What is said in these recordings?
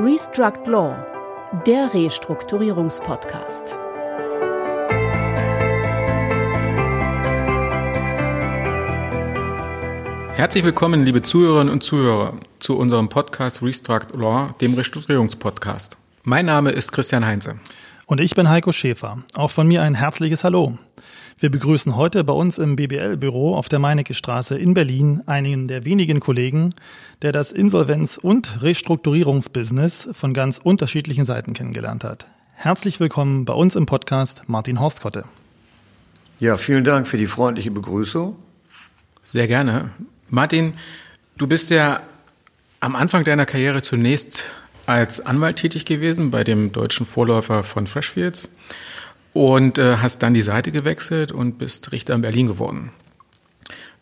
Restruct Law, der Restrukturierungspodcast. Herzlich willkommen, liebe Zuhörerinnen und Zuhörer, zu unserem Podcast Restruct Law, dem Restrukturierungspodcast. Mein Name ist Christian Heinze. Und ich bin Heiko Schäfer. Auch von mir ein herzliches Hallo. Wir begrüßen heute bei uns im BBL-Büro auf der Meinecke Straße in Berlin einen der wenigen Kollegen, der das Insolvenz- und Restrukturierungsbusiness von ganz unterschiedlichen Seiten kennengelernt hat. Herzlich willkommen bei uns im Podcast Martin Horstkotte. Ja, vielen Dank für die freundliche Begrüßung. Sehr gerne. Martin, du bist ja am Anfang deiner Karriere zunächst als Anwalt tätig gewesen bei dem deutschen Vorläufer von Freshfields und äh, hast dann die Seite gewechselt und bist Richter in Berlin geworden.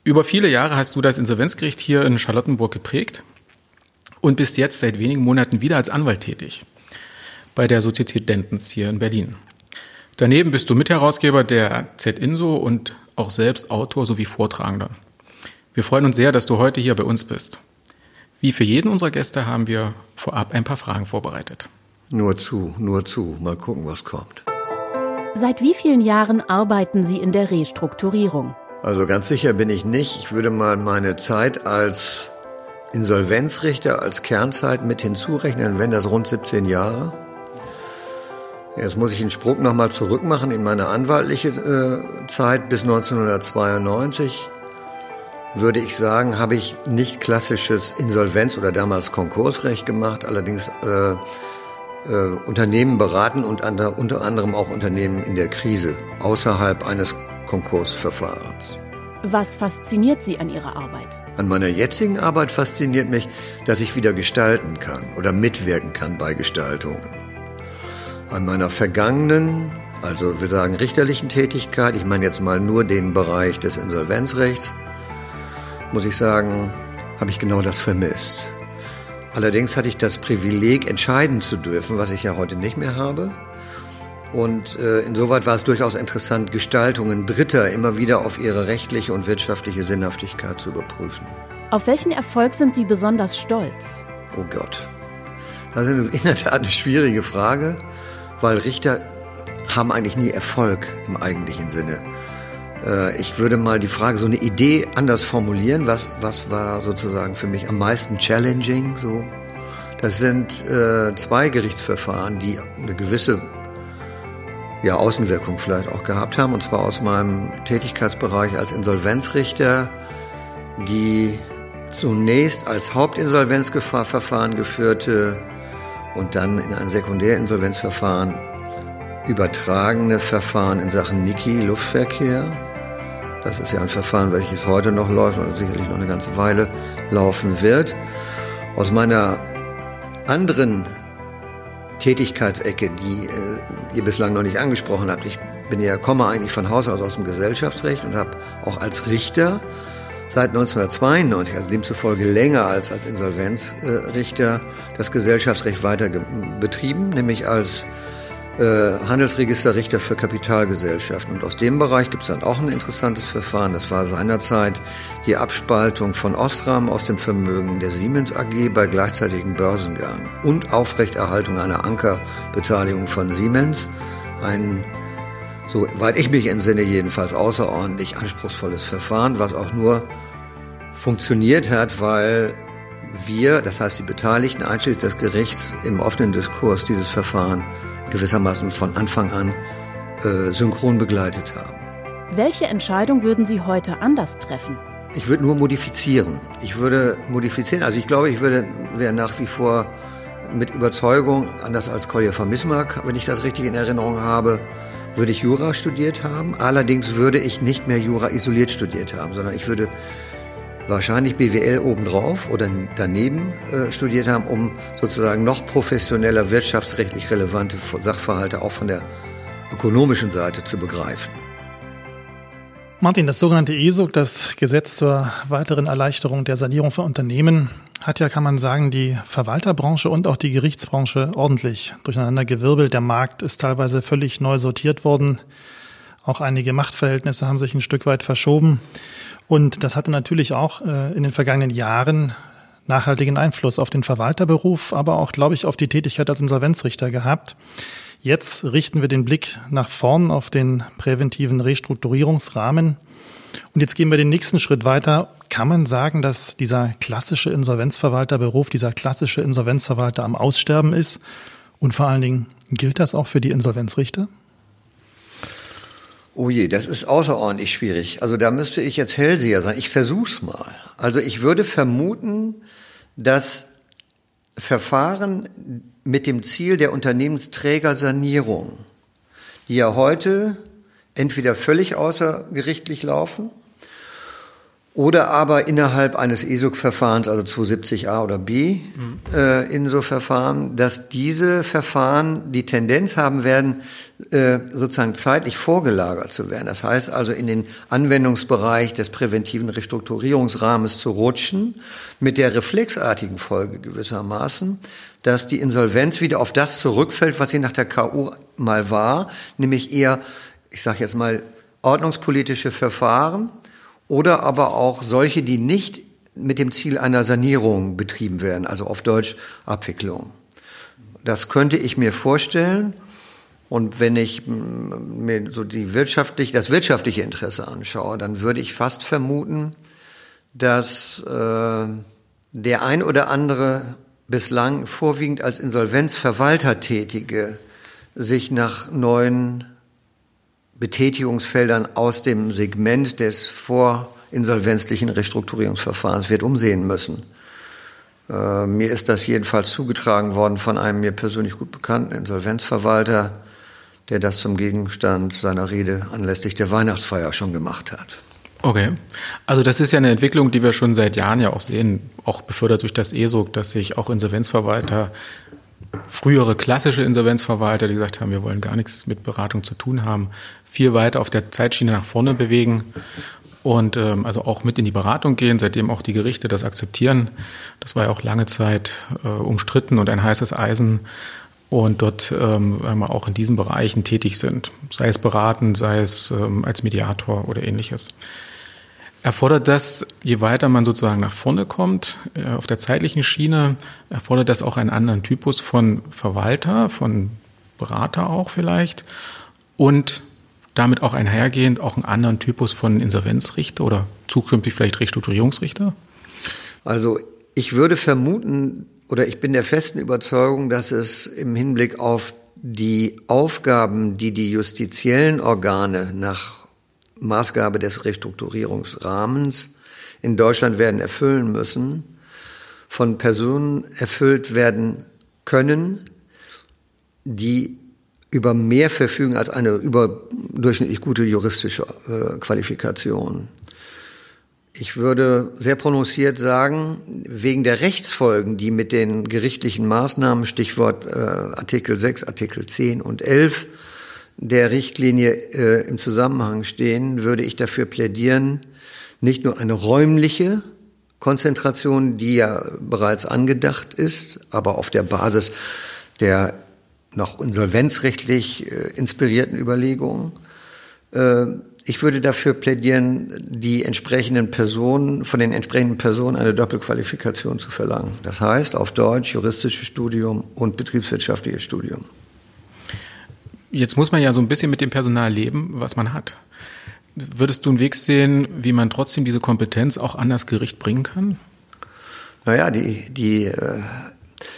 Über viele Jahre hast du das Insolvenzgericht hier in Charlottenburg geprägt und bist jetzt seit wenigen Monaten wieder als Anwalt tätig bei der Sozietät Dentons hier in Berlin. Daneben bist du Mitherausgeber der Z-Inso und auch selbst Autor sowie Vortragender. Wir freuen uns sehr, dass du heute hier bei uns bist. Wie für jeden unserer Gäste haben wir vorab ein paar Fragen vorbereitet. Nur zu, nur zu. Mal gucken, was kommt. Seit wie vielen Jahren arbeiten Sie in der Restrukturierung? Also ganz sicher bin ich nicht. Ich würde mal meine Zeit als Insolvenzrichter als Kernzeit mit hinzurechnen, wenn das rund 17 Jahre. Jetzt muss ich einen Sprung nochmal zurück machen in meine anwaltliche äh, Zeit bis 1992. Würde ich sagen, habe ich nicht klassisches Insolvenz- oder damals Konkursrecht gemacht, allerdings äh, äh, Unternehmen beraten und unter, unter anderem auch Unternehmen in der Krise außerhalb eines Konkursverfahrens. Was fasziniert Sie an Ihrer Arbeit? An meiner jetzigen Arbeit fasziniert mich, dass ich wieder gestalten kann oder mitwirken kann bei Gestaltungen. An meiner vergangenen, also wir sagen richterlichen Tätigkeit, ich meine jetzt mal nur den Bereich des Insolvenzrechts, muss ich sagen, habe ich genau das vermisst. Allerdings hatte ich das Privileg, entscheiden zu dürfen, was ich ja heute nicht mehr habe. Und äh, insoweit war es durchaus interessant, Gestaltungen Dritter immer wieder auf ihre rechtliche und wirtschaftliche Sinnhaftigkeit zu überprüfen. Auf welchen Erfolg sind Sie besonders stolz? Oh Gott. Das ist in der Tat eine schwierige Frage, weil Richter haben eigentlich nie Erfolg im eigentlichen Sinne. Äh, ich würde mal die Frage, so eine Idee anders formulieren. Was, was war sozusagen für mich am meisten challenging? So, das sind äh, zwei Gerichtsverfahren, die eine gewisse ja, Außenwirkung vielleicht auch gehabt haben. Und zwar aus meinem Tätigkeitsbereich als Insolvenzrichter, die zunächst als Hauptinsolvenzverfahren geführte und dann in ein Sekundärinsolvenzverfahren übertragene Verfahren in Sachen Niki Luftverkehr das ist ja ein Verfahren, welches heute noch läuft und sicherlich noch eine ganze Weile laufen wird. Aus meiner anderen Tätigkeitsecke, die äh, ihr bislang noch nicht angesprochen habt, ich bin ja, komme eigentlich von Haus aus aus dem Gesellschaftsrecht und habe auch als Richter seit 1992, also demzufolge länger als als Insolvenzrichter, das Gesellschaftsrecht weiter betrieben, nämlich als äh, Handelsregisterrichter für Kapitalgesellschaften. Und aus dem Bereich gibt es dann auch ein interessantes Verfahren. Das war seinerzeit die Abspaltung von Osram aus dem Vermögen der Siemens AG bei gleichzeitigem Börsengang und Aufrechterhaltung einer Ankerbeteiligung von Siemens. Ein, soweit ich mich entsinne, jedenfalls außerordentlich anspruchsvolles Verfahren, was auch nur funktioniert hat, weil wir, das heißt die Beteiligten einschließlich des Gerichts, im offenen Diskurs dieses Verfahren gewissermaßen von Anfang an äh, synchron begleitet haben. Welche Entscheidung würden Sie heute anders treffen? Ich würde nur modifizieren. Ich würde modifizieren. Also ich glaube, ich würde wäre nach wie vor mit Überzeugung, anders als Kolja von Bismarck, wenn ich das richtig in Erinnerung habe, würde ich Jura studiert haben. Allerdings würde ich nicht mehr Jura isoliert studiert haben, sondern ich würde wahrscheinlich BWL obendrauf oder daneben äh, studiert haben, um sozusagen noch professioneller wirtschaftsrechtlich relevante Sachverhalte auch von der ökonomischen Seite zu begreifen. Martin, das sogenannte ESOG, das Gesetz zur weiteren Erleichterung der Sanierung von Unternehmen, hat ja, kann man sagen, die Verwalterbranche und auch die Gerichtsbranche ordentlich durcheinander gewirbelt. Der Markt ist teilweise völlig neu sortiert worden. Auch einige Machtverhältnisse haben sich ein Stück weit verschoben. Und das hatte natürlich auch äh, in den vergangenen Jahren nachhaltigen Einfluss auf den Verwalterberuf, aber auch, glaube ich, auf die Tätigkeit als Insolvenzrichter gehabt. Jetzt richten wir den Blick nach vorn auf den präventiven Restrukturierungsrahmen. Und jetzt gehen wir den nächsten Schritt weiter. Kann man sagen, dass dieser klassische Insolvenzverwalterberuf, dieser klassische Insolvenzverwalter am Aussterben ist? Und vor allen Dingen, gilt das auch für die Insolvenzrichter? Oh je, das ist außerordentlich schwierig. Also da müsste ich jetzt Hellseher sein. Ich versuch's mal. Also ich würde vermuten, dass Verfahren mit dem Ziel der Unternehmensträgersanierung, die ja heute entweder völlig außergerichtlich laufen oder aber innerhalb eines ESUG-Verfahrens, also 270a oder B, mhm. äh, in so Verfahren, dass diese Verfahren die Tendenz haben werden, äh, sozusagen zeitlich vorgelagert zu werden. Das heißt also in den Anwendungsbereich des präventiven Restrukturierungsrahmens zu rutschen, mit der reflexartigen Folge gewissermaßen, dass die Insolvenz wieder auf das zurückfällt, was sie nach der KU mal war, nämlich eher, ich sage jetzt mal, ordnungspolitische Verfahren, oder aber auch solche, die nicht mit dem Ziel einer Sanierung betrieben werden, also auf Deutsch Abwicklung. Das könnte ich mir vorstellen. Und wenn ich mir so die wirtschaftlich, das wirtschaftliche Interesse anschaue, dann würde ich fast vermuten, dass äh, der ein oder andere bislang vorwiegend als Insolvenzverwalter tätige sich nach neuen Betätigungsfeldern aus dem Segment des vorinsolvenzlichen Restrukturierungsverfahrens wird umsehen müssen. Äh, mir ist das jedenfalls zugetragen worden von einem mir persönlich gut bekannten Insolvenzverwalter, der das zum Gegenstand seiner Rede anlässlich der Weihnachtsfeier schon gemacht hat. Okay. Also das ist ja eine Entwicklung, die wir schon seit Jahren ja auch sehen, auch befördert durch das ESOG, dass sich auch Insolvenzverwalter frühere klassische Insolvenzverwalter, die gesagt haben, wir wollen gar nichts mit Beratung zu tun haben, viel weiter auf der Zeitschiene nach vorne bewegen und ähm, also auch mit in die Beratung gehen, seitdem auch die Gerichte das akzeptieren. Das war ja auch lange Zeit äh, umstritten und ein heißes Eisen und dort ähm, auch in diesen Bereichen tätig sind, sei es beraten, sei es ähm, als Mediator oder ähnliches. Erfordert das, je weiter man sozusagen nach vorne kommt, äh, auf der zeitlichen Schiene, erfordert das auch einen anderen Typus von Verwalter, von Berater auch vielleicht und damit auch einhergehend auch einen anderen Typus von Insolvenzrichter oder zukünftig vielleicht Restrukturierungsrichter? Also ich würde vermuten oder ich bin der festen Überzeugung, dass es im Hinblick auf die Aufgaben, die die justiziellen Organe nach Maßgabe des Restrukturierungsrahmens in Deutschland werden erfüllen müssen, von Personen erfüllt werden können, die über mehr verfügen als eine überdurchschnittlich gute juristische äh, Qualifikation. Ich würde sehr prononciert sagen, wegen der Rechtsfolgen, die mit den gerichtlichen Maßnahmen, Stichwort äh, Artikel 6, Artikel 10 und 11, der Richtlinie äh, im Zusammenhang stehen, würde ich dafür plädieren, nicht nur eine räumliche Konzentration, die ja bereits angedacht ist, aber auf der Basis der noch insolvenzrechtlich äh, inspirierten Überlegungen. Äh, ich würde dafür plädieren, die entsprechenden Personen, von den entsprechenden Personen eine Doppelqualifikation zu verlangen. Das heißt auf Deutsch juristisches Studium und betriebswirtschaftliches Studium. Jetzt muss man ja so ein bisschen mit dem Personal leben, was man hat. Würdest du einen Weg sehen, wie man trotzdem diese Kompetenz auch an das Gericht bringen kann? Naja, die, die, äh,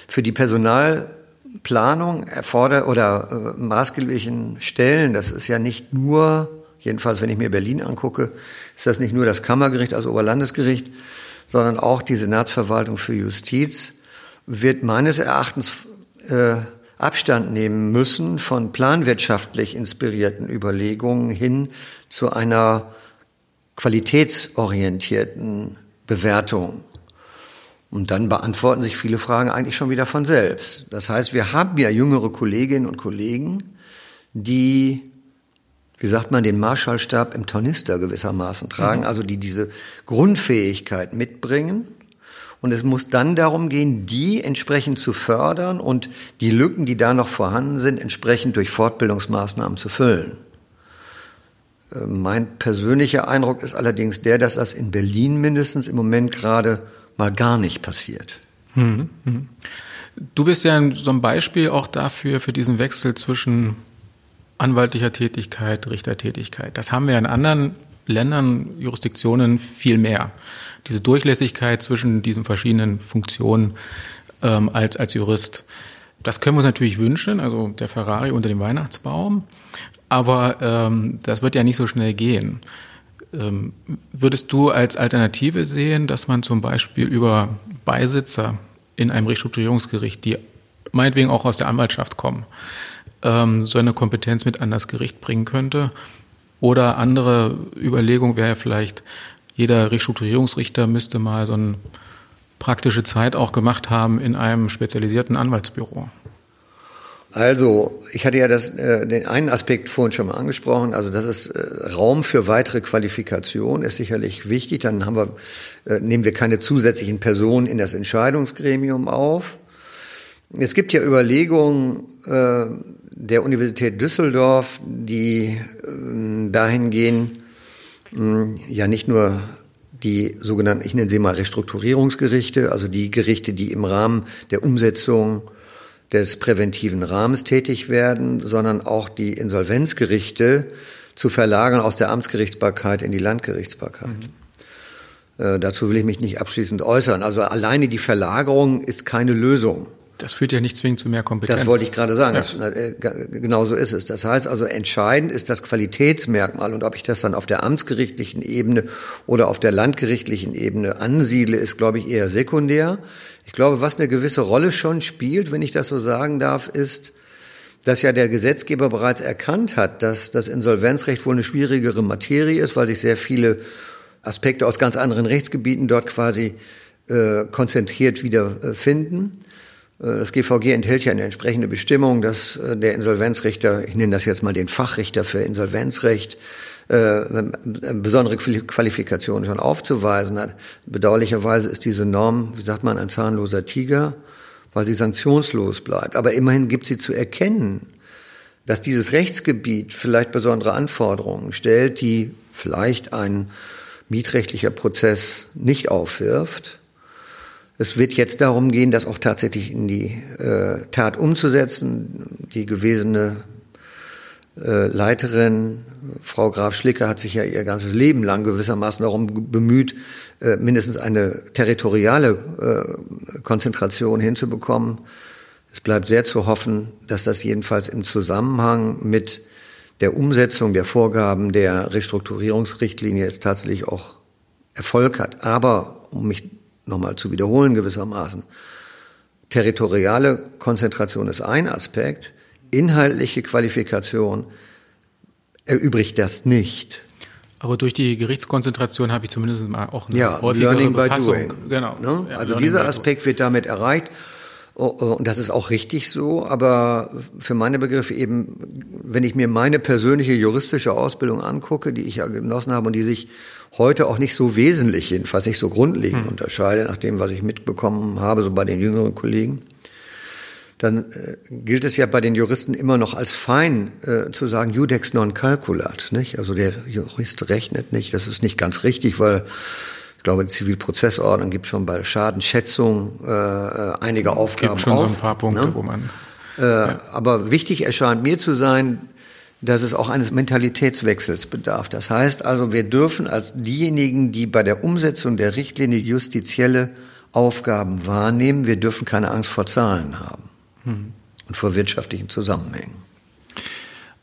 für die Personalplanung erfordert oder äh, maßgeblichen Stellen, das ist ja nicht nur, jedenfalls wenn ich mir Berlin angucke, ist das nicht nur das Kammergericht, also Oberlandesgericht, sondern auch die Senatsverwaltung für Justiz, wird meines Erachtens äh, Abstand nehmen müssen von planwirtschaftlich inspirierten Überlegungen hin zu einer qualitätsorientierten Bewertung. Und dann beantworten sich viele Fragen eigentlich schon wieder von selbst. Das heißt, wir haben ja jüngere Kolleginnen und Kollegen, die, wie sagt man, den Marschallstab im Tornister gewissermaßen tragen, mhm. also die diese Grundfähigkeit mitbringen und es muss dann darum gehen, die entsprechend zu fördern und die Lücken, die da noch vorhanden sind, entsprechend durch Fortbildungsmaßnahmen zu füllen. Äh, mein persönlicher Eindruck ist allerdings der, dass das in Berlin mindestens im Moment gerade mal gar nicht passiert. Mhm. Mhm. Du bist ja so ein Beispiel auch dafür, für diesen Wechsel zwischen anwaltlicher Tätigkeit, Richtertätigkeit. Das haben wir in anderen Ländern, Jurisdiktionen viel mehr. Diese Durchlässigkeit zwischen diesen verschiedenen Funktionen ähm, als, als Jurist. Das können wir uns natürlich wünschen, also der Ferrari unter dem Weihnachtsbaum. Aber ähm, das wird ja nicht so schnell gehen. Ähm, würdest du als Alternative sehen, dass man zum Beispiel über Beisitzer in einem Restrukturierungsgericht, die meinetwegen auch aus der Anwaltschaft kommen, ähm, so eine Kompetenz mit an das Gericht bringen könnte? Oder andere Überlegung wäre vielleicht, jeder Restrukturierungsrichter müsste mal so eine praktische Zeit auch gemacht haben in einem spezialisierten Anwaltsbüro. Also, ich hatte ja das, äh, den einen Aspekt vorhin schon mal angesprochen. Also, das ist äh, Raum für weitere Qualifikation ist sicherlich wichtig. Dann haben wir, äh, nehmen wir keine zusätzlichen Personen in das Entscheidungsgremium auf. Es gibt ja Überlegungen äh, der Universität Düsseldorf, die äh, dahin gehen, äh, ja nicht nur die sogenannten, ich nenne sie mal Restrukturierungsgerichte, also die Gerichte, die im Rahmen der Umsetzung des präventiven Rahmens tätig werden, sondern auch die Insolvenzgerichte zu verlagern aus der Amtsgerichtsbarkeit in die Landgerichtsbarkeit. Mhm. Äh, dazu will ich mich nicht abschließend äußern. Also alleine die Verlagerung ist keine Lösung. Das führt ja nicht zwingend zu mehr Kompetenz. Das wollte ich gerade sagen. Ja. Das, äh, genau so ist es. Das heißt also, entscheidend ist das Qualitätsmerkmal. Und ob ich das dann auf der amtsgerichtlichen Ebene oder auf der landgerichtlichen Ebene ansiedle, ist, glaube ich, eher sekundär. Ich glaube, was eine gewisse Rolle schon spielt, wenn ich das so sagen darf, ist, dass ja der Gesetzgeber bereits erkannt hat, dass das Insolvenzrecht wohl eine schwierigere Materie ist, weil sich sehr viele Aspekte aus ganz anderen Rechtsgebieten dort quasi äh, konzentriert wiederfinden. Äh, das GVG enthält ja eine entsprechende Bestimmung, dass äh, der Insolvenzrichter, ich nenne das jetzt mal den Fachrichter für Insolvenzrecht, äh, besondere Qualifikationen schon aufzuweisen hat. Bedauerlicherweise ist diese Norm, wie sagt man, ein zahnloser Tiger, weil sie sanktionslos bleibt. Aber immerhin gibt sie zu erkennen, dass dieses Rechtsgebiet vielleicht besondere Anforderungen stellt, die vielleicht ein mietrechtlicher Prozess nicht aufwirft es wird jetzt darum gehen, das auch tatsächlich in die äh, Tat umzusetzen. Die gewesene äh, Leiterin, Frau Graf Schlicker, hat sich ja ihr ganzes Leben lang gewissermaßen darum bemüht, äh, mindestens eine territoriale äh, Konzentration hinzubekommen. Es bleibt sehr zu hoffen, dass das jedenfalls im Zusammenhang mit der Umsetzung der Vorgaben der Restrukturierungsrichtlinie jetzt tatsächlich auch Erfolg hat. Aber um mich nochmal zu wiederholen gewissermaßen. Territoriale Konzentration ist ein Aspekt, inhaltliche Qualifikation erübrigt das nicht. Aber durch die Gerichtskonzentration habe ich zumindest mal auch eine ja, häufigere Learning Befassung. By doing. Genau. Ne? Ja, also dieser Aspekt wird damit erreicht. Und das ist auch richtig so, aber für meine Begriffe eben, wenn ich mir meine persönliche juristische Ausbildung angucke, die ich ja genossen habe und die sich heute auch nicht so wesentlich, jedenfalls nicht so grundlegend hm. unterscheidet, nach dem, was ich mitbekommen habe, so bei den jüngeren Kollegen, dann äh, gilt es ja bei den Juristen immer noch als fein äh, zu sagen, judex non calculat, nicht? Also der Jurist rechnet nicht. Das ist nicht ganz richtig, weil ich glaube, die Zivilprozessordnung gibt schon bei Schadenschätzung äh, äh einige Aufgaben gibt schon auf, so ein paar Punkte, ne? wo man. Äh, ja. Aber wichtig erscheint mir zu sein, dass es auch eines Mentalitätswechsels bedarf. Das heißt also, wir dürfen als diejenigen, die bei der Umsetzung der Richtlinie justizielle Aufgaben wahrnehmen, wir dürfen keine Angst vor Zahlen haben hm. und vor wirtschaftlichen Zusammenhängen.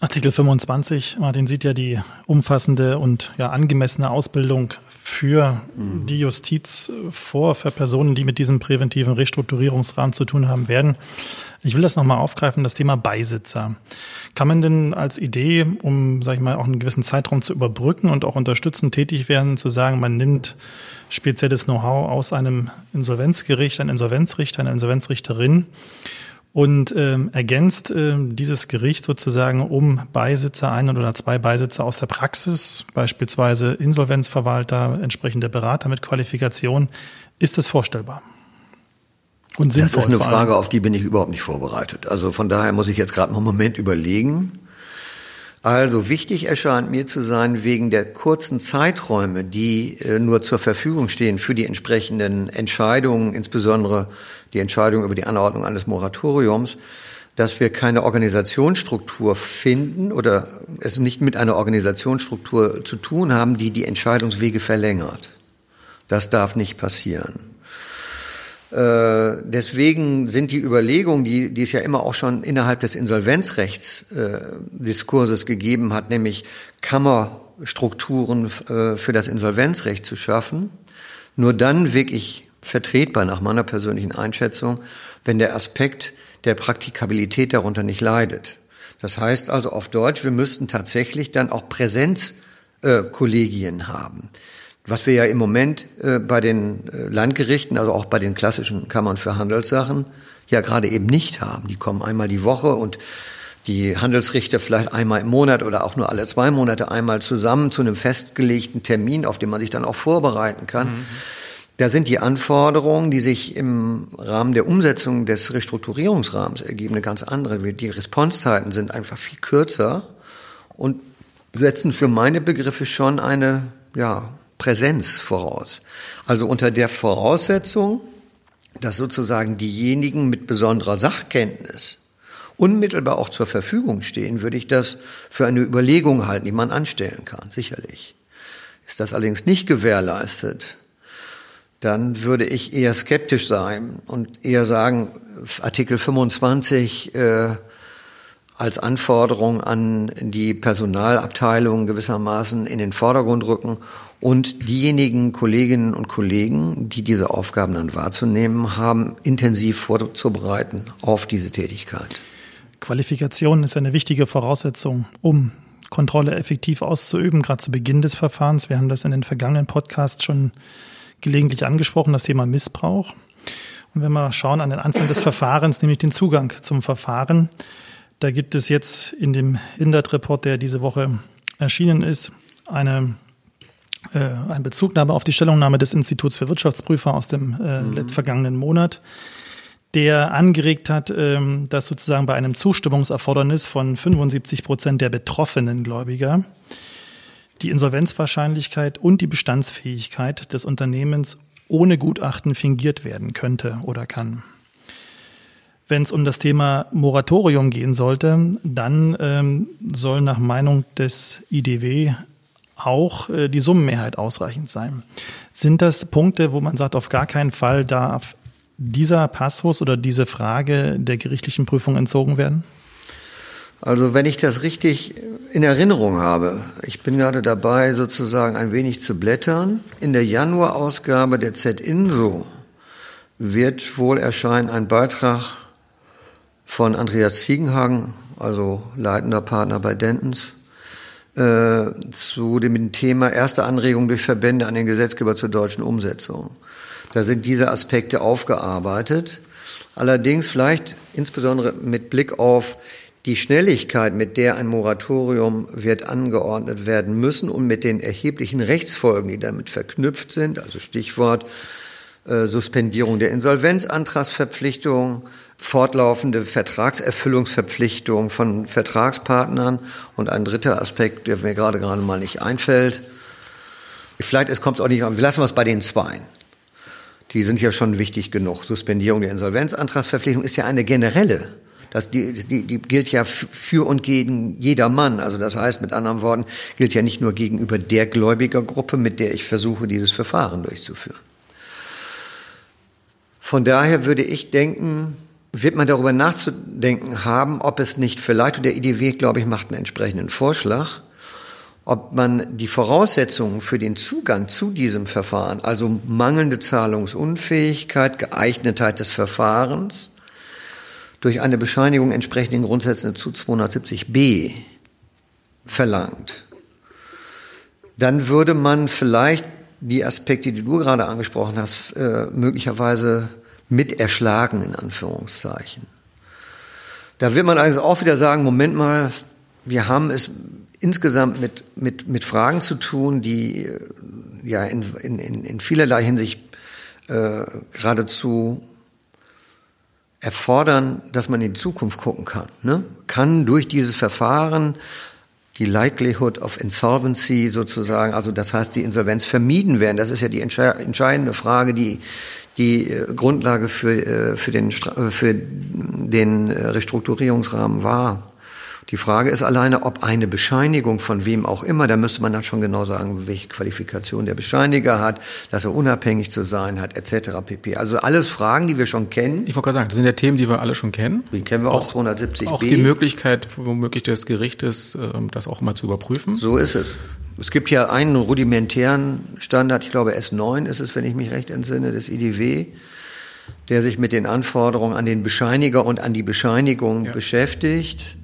Artikel 25, Martin sieht ja die umfassende und ja angemessene Ausbildung für mhm. die Justiz vor, für Personen, die mit diesem präventiven Restrukturierungsrahmen zu tun haben werden. Ich will das nochmal aufgreifen, das Thema Beisitzer. Kann man denn als Idee, um, sag ich mal, auch einen gewissen Zeitraum zu überbrücken und auch unterstützend tätig werden, zu sagen, man nimmt spezielles Know-how aus einem Insolvenzgericht, ein Insolvenzrichter, eine Insolvenzrichterin und ähm, ergänzt ähm, dieses Gericht sozusagen um Beisitzer, ein oder zwei Beisitzer aus der Praxis, beispielsweise Insolvenzverwalter, entsprechende Berater mit Qualifikation. Ist das vorstellbar? Und sinnvoll. Das ist eine Frage, auf die bin ich überhaupt nicht vorbereitet. Also von daher muss ich jetzt gerade noch einen Moment überlegen. Also wichtig erscheint mir zu sein, wegen der kurzen Zeiträume, die äh, nur zur Verfügung stehen für die entsprechenden Entscheidungen, insbesondere die Entscheidung über die Anordnung eines Moratoriums, dass wir keine Organisationsstruktur finden oder es nicht mit einer Organisationsstruktur zu tun haben, die die Entscheidungswege verlängert. Das darf nicht passieren. Äh, deswegen sind die Überlegungen, die, die es ja immer auch schon innerhalb des Insolvenzrechtsdiskurses äh, gegeben hat, nämlich Kammerstrukturen äh, für das Insolvenzrecht zu schaffen, nur dann wirklich vertretbar nach meiner persönlichen Einschätzung, wenn der Aspekt der Praktikabilität darunter nicht leidet. Das heißt also auf Deutsch, wir müssten tatsächlich dann auch Präsenzkollegien haben was wir ja im Moment äh, bei den äh, Landgerichten, also auch bei den klassischen Kammern für Handelssachen, ja gerade eben nicht haben. Die kommen einmal die Woche und die Handelsrichter vielleicht einmal im Monat oder auch nur alle zwei Monate einmal zusammen zu einem festgelegten Termin, auf den man sich dann auch vorbereiten kann. Mhm. Da sind die Anforderungen, die sich im Rahmen der Umsetzung des Restrukturierungsrahmens ergeben, eine ganz andere. Die Responsezeiten sind einfach viel kürzer und setzen für meine Begriffe schon eine, ja, Präsenz voraus. Also unter der Voraussetzung, dass sozusagen diejenigen mit besonderer Sachkenntnis unmittelbar auch zur Verfügung stehen, würde ich das für eine Überlegung halten, die man anstellen kann, sicherlich. Ist das allerdings nicht gewährleistet, dann würde ich eher skeptisch sein und eher sagen, Artikel 25 äh, als Anforderung an die Personalabteilung gewissermaßen in den Vordergrund rücken und diejenigen Kolleginnen und Kollegen, die diese Aufgaben dann wahrzunehmen haben, intensiv vorzubereiten auf diese Tätigkeit. Qualifikation ist eine wichtige Voraussetzung, um Kontrolle effektiv auszuüben, gerade zu Beginn des Verfahrens. Wir haben das in den vergangenen Podcasts schon gelegentlich angesprochen, das Thema Missbrauch. Und wenn wir schauen an den Anfang des Verfahrens, nämlich den Zugang zum Verfahren, da gibt es jetzt in dem Indert-Report, der diese Woche erschienen ist, eine äh, ein Bezugnahme auf die Stellungnahme des Instituts für Wirtschaftsprüfer aus dem äh, mhm. vergangenen Monat, der angeregt hat, ähm, dass sozusagen bei einem Zustimmungserfordernis von 75 Prozent der betroffenen Gläubiger die Insolvenzwahrscheinlichkeit und die Bestandsfähigkeit des Unternehmens ohne Gutachten fingiert werden könnte oder kann. Wenn es um das Thema Moratorium gehen sollte, dann ähm, soll nach Meinung des IDW auch äh, die Summenmehrheit ausreichend sein. Sind das Punkte, wo man sagt, auf gar keinen Fall darf dieser Passus oder diese Frage der gerichtlichen Prüfung entzogen werden? Also wenn ich das richtig in Erinnerung habe, ich bin gerade dabei, sozusagen ein wenig zu blättern. In der Januarausgabe der Z-Inso wird wohl erscheinen ein Beitrag von Andreas Ziegenhagen, also leitender Partner bei Dentons, äh, zu dem Thema erste Anregung durch Verbände an den Gesetzgeber zur deutschen Umsetzung. Da sind diese Aspekte aufgearbeitet. Allerdings vielleicht insbesondere mit Blick auf die Schnelligkeit, mit der ein Moratorium wird angeordnet werden müssen und mit den erheblichen Rechtsfolgen, die damit verknüpft sind, also Stichwort äh, Suspendierung der Insolvenzantragsverpflichtung, fortlaufende Vertragserfüllungsverpflichtung von Vertragspartnern und ein dritter Aspekt, der mir gerade gerade mal nicht einfällt. Vielleicht es kommt auch nicht an. Wir lassen wir es bei den zwei. Die sind ja schon wichtig genug. Suspendierung der Insolvenzantragsverpflichtung ist ja eine generelle. Das, die, die, die gilt ja für und gegen jedermann. Also das heißt, mit anderen Worten, gilt ja nicht nur gegenüber der Gläubigergruppe, mit der ich versuche, dieses Verfahren durchzuführen. Von daher würde ich denken, wird man darüber nachzudenken haben, ob es nicht vielleicht, und der IDW, glaube ich, macht einen entsprechenden Vorschlag, ob man die Voraussetzungen für den Zugang zu diesem Verfahren, also mangelnde Zahlungsunfähigkeit, Geeignetheit des Verfahrens, durch eine Bescheinigung entsprechenden Grundsätzen zu 270b verlangt, dann würde man vielleicht die Aspekte, die du gerade angesprochen hast, äh, möglicherweise mit erschlagen, in Anführungszeichen. Da wird man eigentlich auch wieder sagen, Moment mal, wir haben es insgesamt mit, mit, mit Fragen zu tun, die äh, ja in, in, in vielerlei Hinsicht äh, geradezu erfordern, dass man in die Zukunft gucken kann. Ne? Kann durch dieses Verfahren die Likelihood of Insolvency sozusagen, also das heißt, die Insolvenz vermieden werden. Das ist ja die entscheidende Frage, die die äh, Grundlage für, äh, für, den, für den Restrukturierungsrahmen war. Die Frage ist alleine, ob eine Bescheinigung von wem auch immer, da müsste man dann schon genau sagen, welche Qualifikation der Bescheiniger hat, dass er unabhängig zu sein hat, etc. pp. Also alles Fragen, die wir schon kennen. Ich wollte gerade sagen, das sind ja Themen, die wir alle schon kennen. Die kennen wir auch, aus 270b. Auch die Möglichkeit, womöglich des Gerichtes, ähm, das auch mal zu überprüfen. So ist es. Es gibt ja einen rudimentären Standard, ich glaube S9 ist es, wenn ich mich recht entsinne, des IDW der sich mit den Anforderungen an den Bescheiniger und an die Bescheinigung ja. beschäftigt.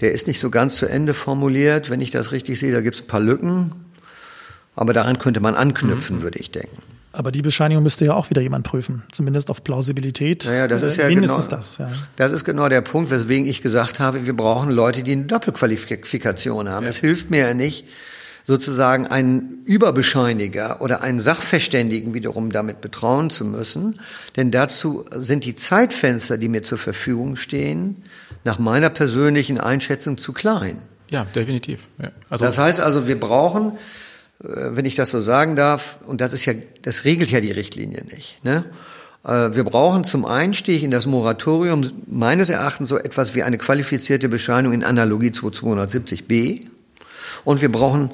Der ist nicht so ganz zu Ende formuliert, wenn ich das richtig sehe. Da gibt es ein paar Lücken. Aber daran könnte man anknüpfen, mhm. würde ich denken. Aber die Bescheinigung müsste ja auch wieder jemand prüfen, zumindest auf Plausibilität. Naja, das ist ja mindestens genau, das. Ja. Das ist genau der Punkt, weswegen ich gesagt habe, wir brauchen Leute, die eine Doppelqualifikation haben. Ja. Es hilft mir ja nicht, sozusagen einen Überbescheiniger oder einen Sachverständigen wiederum damit betrauen zu müssen, denn dazu sind die Zeitfenster, die mir zur Verfügung stehen, nach meiner persönlichen Einschätzung zu klein. Ja, definitiv. Ja. Also das heißt also, wir brauchen, äh, wenn ich das so sagen darf, und das ist ja, das regelt ja die Richtlinie nicht. Ne? Äh, wir brauchen zum Einstieg in das Moratorium meines Erachtens so etwas wie eine qualifizierte Bescheinigung in Analogie zu 270b. Und wir brauchen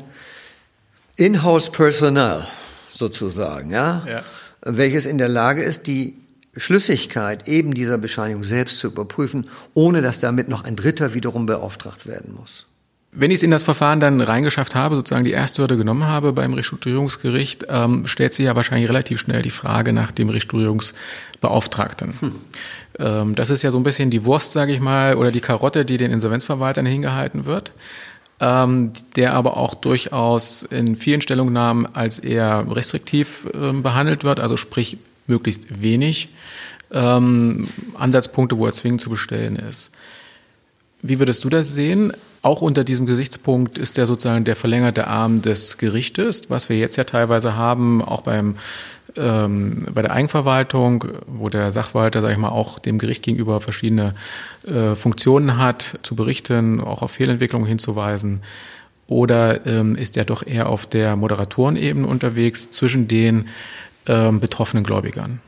in-house Personal sozusagen, ja? ja, welches in der Lage ist, die Schlüssigkeit eben dieser Bescheinigung selbst zu überprüfen, ohne dass damit noch ein Dritter wiederum beauftragt werden muss. Wenn ich es in das Verfahren dann reingeschafft habe, sozusagen die erste Hürde genommen habe beim Restrukturierungsgericht, ähm, stellt sich ja wahrscheinlich relativ schnell die Frage nach dem Restrukturierungsbeauftragten. Hm. Ähm, das ist ja so ein bisschen die Wurst, sage ich mal, oder die Karotte, die den Insolvenzverwaltern hingehalten wird, ähm, der aber auch durchaus in vielen Stellungnahmen als eher restriktiv äh, behandelt wird, also sprich möglichst wenig ähm, Ansatzpunkte, wo er zwingend zu bestellen ist. Wie würdest du das sehen? Auch unter diesem Gesichtspunkt ist der sozusagen der verlängerte Arm des Gerichtes, was wir jetzt ja teilweise haben, auch beim ähm, bei der Eigenverwaltung, wo der Sachwalter, sage ich mal, auch dem Gericht gegenüber verschiedene äh, Funktionen hat, zu berichten, auch auf Fehlentwicklungen hinzuweisen. Oder ähm, ist er doch eher auf der Moderatorenebene unterwegs zwischen den ähm, betroffenen Gläubigern.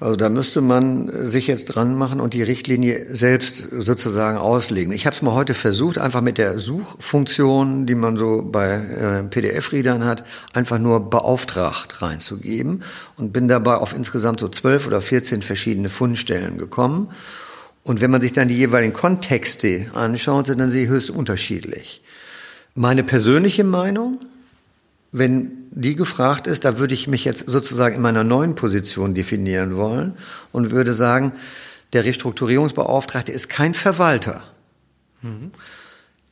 Also da müsste man sich jetzt dran machen und die Richtlinie selbst sozusagen auslegen. Ich habe es mal heute versucht, einfach mit der Suchfunktion, die man so bei äh, PDF-Readern hat, einfach nur beauftragt reinzugeben und bin dabei auf insgesamt so zwölf oder vierzehn verschiedene Fundstellen gekommen. Und wenn man sich dann die jeweiligen Kontexte anschaut, sind dann sie höchst unterschiedlich. Meine persönliche Meinung, wenn die gefragt ist, da würde ich mich jetzt sozusagen in meiner neuen Position definieren wollen und würde sagen, der Restrukturierungsbeauftragte ist kein Verwalter. Mhm.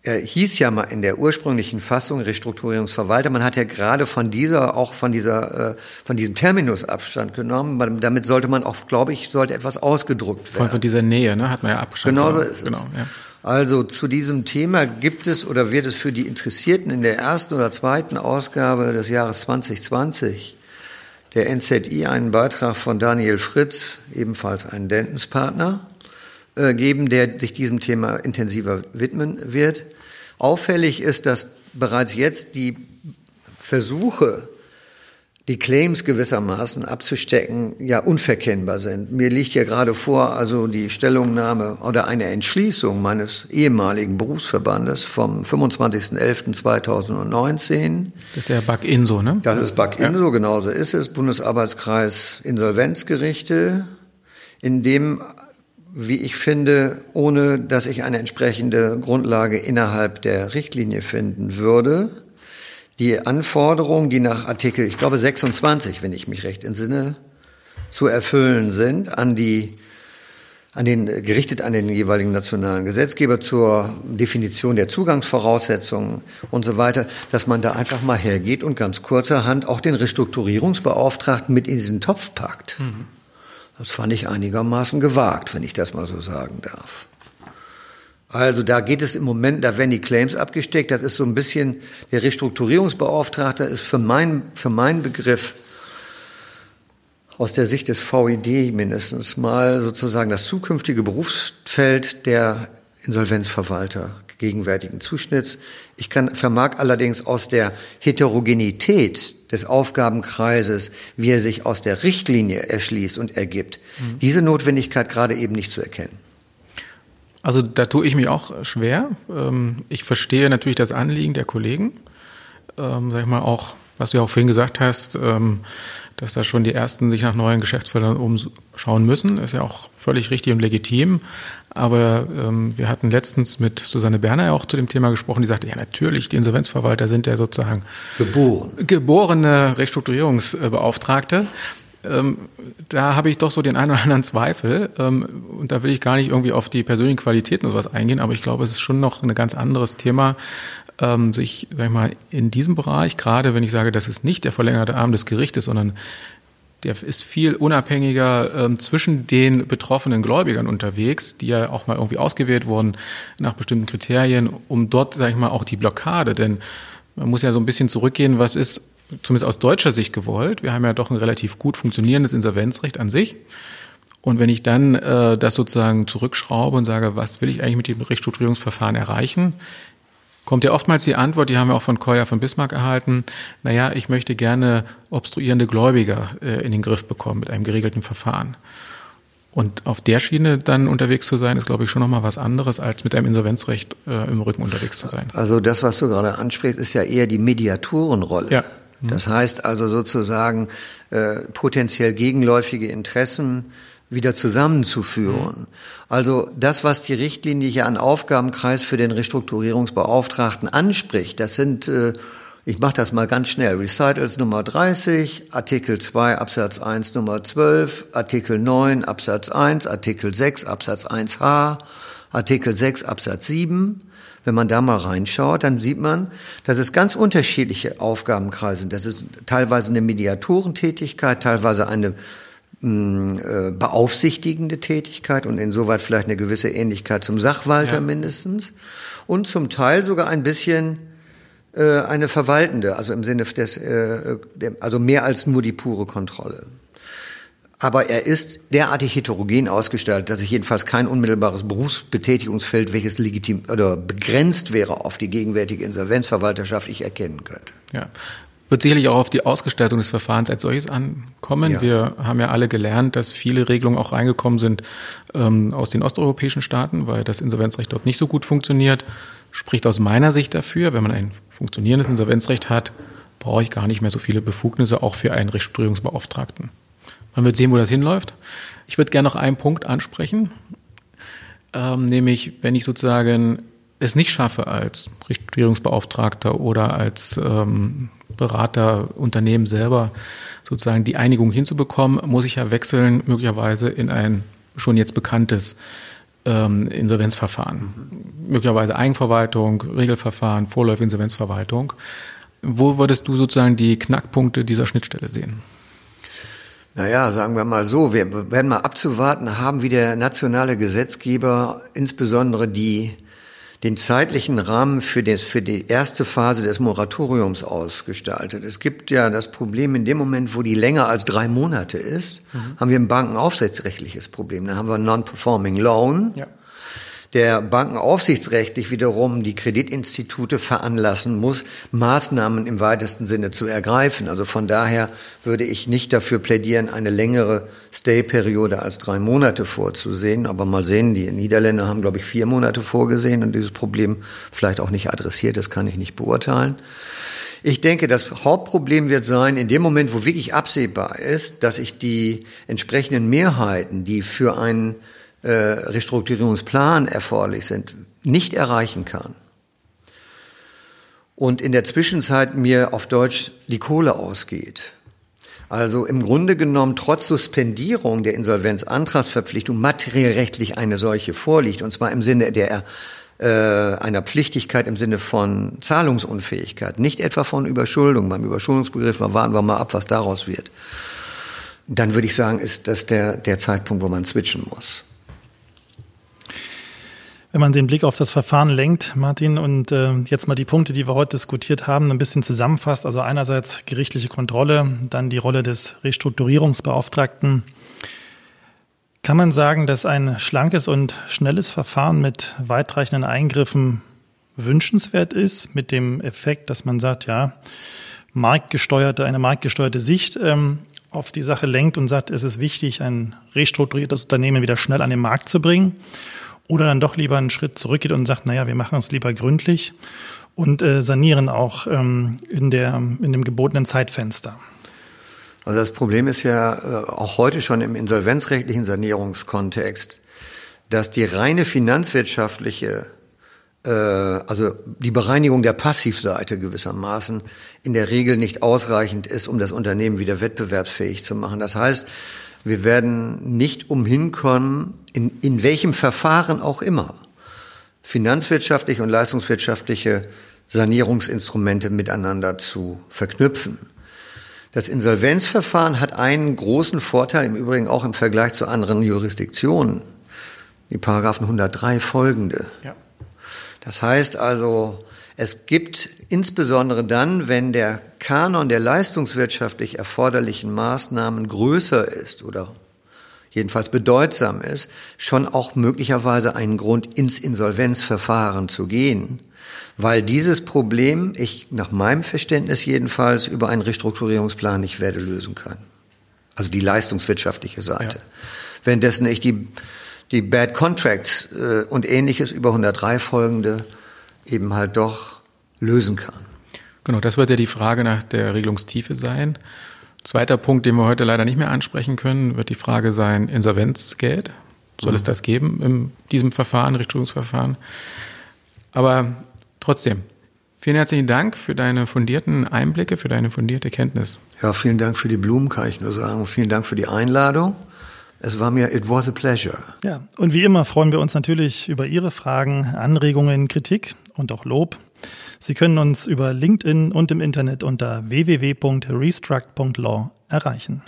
Er hieß ja mal in der ursprünglichen Fassung Restrukturierungsverwalter. Man hat ja gerade von dieser, auch von dieser, äh, von diesem Terminus Abstand genommen. Damit sollte man auch, glaube ich, sollte etwas ausgedruckt werden. Von, von dieser Nähe, ne, hat man ja Abstand. Genauso ist es. Genau, ja. Also zu diesem Thema gibt es oder wird es für die Interessierten in der ersten oder zweiten Ausgabe des Jahres 2020 der NZI einen Beitrag von Daniel Fritz, ebenfalls ein Dentenspartner, äh, geben, der sich diesem Thema intensiver widmen wird. Auffällig ist, dass bereits jetzt die Versuche die Claims gewissermaßen abzustecken, ja unverkennbar sind. Mir liegt ja gerade vor, also die Stellungnahme oder eine Entschließung meines ehemaligen Berufsverbandes vom 25.11.2019. Das ist der BAC Inso, ne? Das ist BAC Inso, ja. genauso ist es. Bundesarbeitskreis Insolvenzgerichte, in dem wie ich finde, ohne dass ich eine entsprechende Grundlage innerhalb der Richtlinie finden würde, die Anforderungen, die nach Artikel, ich glaube 26, wenn ich mich recht entsinne, zu erfüllen sind, an die an den, gerichtet an den jeweiligen nationalen Gesetzgeber zur Definition der Zugangsvoraussetzungen und so weiter, dass man da einfach mal hergeht und ganz kurzerhand auch den Restrukturierungsbeauftragten mit in diesen Topf packt. Mhm. Das fand ich einigermaßen gewagt, wenn ich das mal so sagen darf. Also da geht es im Moment, da werden die Claims abgesteckt. Das ist so ein bisschen, der Restrukturierungsbeauftragte ist für, mein, für meinen Begriff aus der Sicht des VID mindestens mal sozusagen das zukünftige Berufsfeld der Insolvenzverwalter gegenwärtigen Zuschnitts. Ich kann, vermag allerdings aus der Heterogenität des Aufgabenkreises, wie er sich aus der Richtlinie erschließt und ergibt, mhm. diese Notwendigkeit gerade eben nicht zu erkennen. Also da tue ich mich auch schwer. Ähm, ich verstehe natürlich das Anliegen der Kollegen. Ähm, sag ich mal auch, was du auch vorhin gesagt hast, ähm, dass da schon die ersten sich nach neuen Geschäftsfeldern umschauen müssen, ist ja auch völlig richtig und legitim. Aber ähm, wir hatten letztens mit Susanne Berner ja auch zu dem Thema gesprochen, die sagte, ja natürlich, die Insolvenzverwalter sind ja sozusagen Geboren. geborene Restrukturierungsbeauftragte. Ähm, da habe ich doch so den einen oder anderen Zweifel. Ähm, und da will ich gar nicht irgendwie auf die persönlichen Qualitäten oder sowas eingehen, aber ich glaube, es ist schon noch ein ganz anderes Thema, ähm, sich, sag ich mal, in diesem Bereich, gerade wenn ich sage, das ist nicht der verlängerte Arm des Gerichtes, sondern der ist viel unabhängiger ähm, zwischen den betroffenen Gläubigern unterwegs, die ja auch mal irgendwie ausgewählt wurden nach bestimmten Kriterien, um dort, sage ich mal, auch die Blockade, denn man muss ja so ein bisschen zurückgehen, was ist zumindest aus deutscher Sicht gewollt. Wir haben ja doch ein relativ gut funktionierendes Insolvenzrecht an sich. Und wenn ich dann äh, das sozusagen zurückschraube und sage, was will ich eigentlich mit dem Restrukturierungsverfahren erreichen, kommt ja oftmals die Antwort, die haben wir auch von Koya von Bismarck erhalten, naja, ich möchte gerne obstruierende Gläubiger äh, in den Griff bekommen mit einem geregelten Verfahren. Und auf der Schiene dann unterwegs zu sein, ist, glaube ich, schon nochmal was anderes, als mit einem Insolvenzrecht äh, im Rücken unterwegs zu sein. Also das, was du gerade ansprichst, ist ja eher die Mediatorenrolle. Ja. Mhm. Das heißt also sozusagen äh, potenziell gegenläufige Interessen wieder zusammenzuführen. Mhm. Also das, was die Richtlinie hier an Aufgabenkreis für den Restrukturierungsbeauftragten anspricht, das sind, äh, ich mache das mal ganz schnell, Recitals Nummer 30, Artikel 2 Absatz 1 Nummer 12, Artikel 9 Absatz 1, Artikel 6 Absatz 1h, Artikel 6 Absatz 7, wenn man da mal reinschaut, dann sieht man, dass es ganz unterschiedliche Aufgabenkreise sind. Das ist teilweise eine Mediatorentätigkeit, teilweise eine mm, äh, beaufsichtigende Tätigkeit und insoweit vielleicht eine gewisse Ähnlichkeit zum Sachwalter ja. mindestens und zum Teil sogar ein bisschen äh, eine verwaltende, also im Sinne des, äh, also mehr als nur die pure Kontrolle. Aber er ist derartig heterogen ausgestaltet, dass ich jedenfalls kein unmittelbares Berufsbetätigungsfeld, welches legitim oder begrenzt wäre auf die gegenwärtige Insolvenzverwalterschaft, ich erkennen könnte. Ja. Wird sicherlich auch auf die Ausgestaltung des Verfahrens als solches ankommen. Ja. Wir haben ja alle gelernt, dass viele Regelungen auch reingekommen sind ähm, aus den osteuropäischen Staaten, weil das Insolvenzrecht dort nicht so gut funktioniert. Spricht aus meiner Sicht dafür, wenn man ein funktionierendes Insolvenzrecht hat, brauche ich gar nicht mehr so viele Befugnisse auch für einen Restrukturierungsbeauftragten. Man wird sehen, wo das hinläuft. Ich würde gerne noch einen Punkt ansprechen, ähm, nämlich wenn ich sozusagen es nicht schaffe als Regierungsbeauftragter oder als ähm, Berater Unternehmen selber sozusagen die Einigung hinzubekommen, muss ich ja wechseln möglicherweise in ein schon jetzt bekanntes ähm, Insolvenzverfahren. Möglicherweise Eigenverwaltung, Regelverfahren, Vorläufige Insolvenzverwaltung. Wo würdest du sozusagen die Knackpunkte dieser Schnittstelle sehen? Naja, sagen wir mal so, wir werden mal abzuwarten haben, wie der nationale Gesetzgeber insbesondere die, den zeitlichen Rahmen für, das, für die erste Phase des Moratoriums ausgestaltet. Es gibt ja das Problem, in dem Moment, wo die länger als drei Monate ist, mhm. haben wir ein bankenaufsichtsrechtliches Problem. Dann haben wir Non-Performing Loan. Ja der bankenaufsichtsrechtlich wiederum die Kreditinstitute veranlassen muss, Maßnahmen im weitesten Sinne zu ergreifen. Also von daher würde ich nicht dafür plädieren, eine längere Stay-Periode als drei Monate vorzusehen. Aber mal sehen, die Niederländer haben, glaube ich, vier Monate vorgesehen und dieses Problem vielleicht auch nicht adressiert. Das kann ich nicht beurteilen. Ich denke, das Hauptproblem wird sein, in dem Moment, wo wirklich absehbar ist, dass ich die entsprechenden Mehrheiten, die für einen äh, Restrukturierungsplan erforderlich sind, nicht erreichen kann. Und in der Zwischenzeit mir auf Deutsch die Kohle ausgeht. Also im Grunde genommen trotz Suspendierung der Insolvenzantragsverpflichtung materiellrechtlich eine solche vorliegt, und zwar im Sinne der äh, einer Pflichtigkeit im Sinne von Zahlungsunfähigkeit, nicht etwa von Überschuldung. Beim Überschuldungsbegriff warten wir mal ab, was daraus wird. Dann würde ich sagen, ist das der, der Zeitpunkt, wo man switchen muss. Wenn man den Blick auf das Verfahren lenkt, Martin, und äh, jetzt mal die Punkte, die wir heute diskutiert haben, ein bisschen zusammenfasst, also einerseits gerichtliche Kontrolle, dann die Rolle des Restrukturierungsbeauftragten, kann man sagen, dass ein schlankes und schnelles Verfahren mit weitreichenden Eingriffen wünschenswert ist, mit dem Effekt, dass man sagt, ja, marktgesteuerte, eine marktgesteuerte Sicht ähm, auf die Sache lenkt und sagt, es ist wichtig, ein restrukturiertes Unternehmen wieder schnell an den Markt zu bringen. Oder dann doch lieber einen Schritt zurückgeht und sagt, naja, wir machen es lieber gründlich und äh, sanieren auch ähm, in, der, in dem gebotenen Zeitfenster. Also das Problem ist ja äh, auch heute schon im insolvenzrechtlichen Sanierungskontext, dass die reine finanzwirtschaftliche, äh, also die Bereinigung der Passivseite gewissermaßen in der Regel nicht ausreichend ist, um das Unternehmen wieder wettbewerbsfähig zu machen. Das heißt, wir werden nicht umhin kommen, in, in welchem Verfahren auch immer, finanzwirtschaftliche und leistungswirtschaftliche Sanierungsinstrumente miteinander zu verknüpfen. Das Insolvenzverfahren hat einen großen Vorteil, im Übrigen auch im Vergleich zu anderen Jurisdiktionen. Die Paragraphen 103 folgende. Ja. Das heißt also, es gibt insbesondere dann, wenn der Kanon der leistungswirtschaftlich erforderlichen Maßnahmen größer ist oder jedenfalls bedeutsam ist, schon auch möglicherweise einen Grund ins Insolvenzverfahren zu gehen weil dieses Problem ich nach meinem Verständnis jedenfalls über einen Restrukturierungsplan nicht werde lösen können. Also die leistungswirtschaftliche Seite. Ja. Währenddessen ich die, die Bad Contracts äh, und ähnliches über 103 folgende eben halt doch lösen kann. Genau, das wird ja die Frage nach der Regelungstiefe sein. Zweiter Punkt, den wir heute leider nicht mehr ansprechen können, wird die Frage sein, Insolvenzgeld. Soll mhm. es das geben in diesem Verfahren, Richtungsverfahren? Aber Trotzdem, vielen herzlichen Dank für deine fundierten Einblicke, für deine fundierte Kenntnis. Ja, vielen Dank für die Blumen, kann ich nur sagen. Und vielen Dank für die Einladung. Es war mir, it was a pleasure. Ja, und wie immer freuen wir uns natürlich über Ihre Fragen, Anregungen, Kritik und auch Lob. Sie können uns über LinkedIn und im Internet unter www.restruct.law erreichen.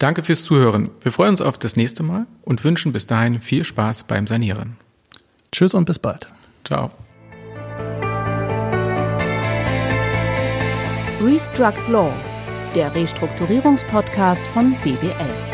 Danke fürs Zuhören. Wir freuen uns auf das nächste Mal und wünschen bis dahin viel Spaß beim Sanieren. Tschüss und bis bald. Ciao. Restruct Law, der Restrukturierungspodcast von BBL.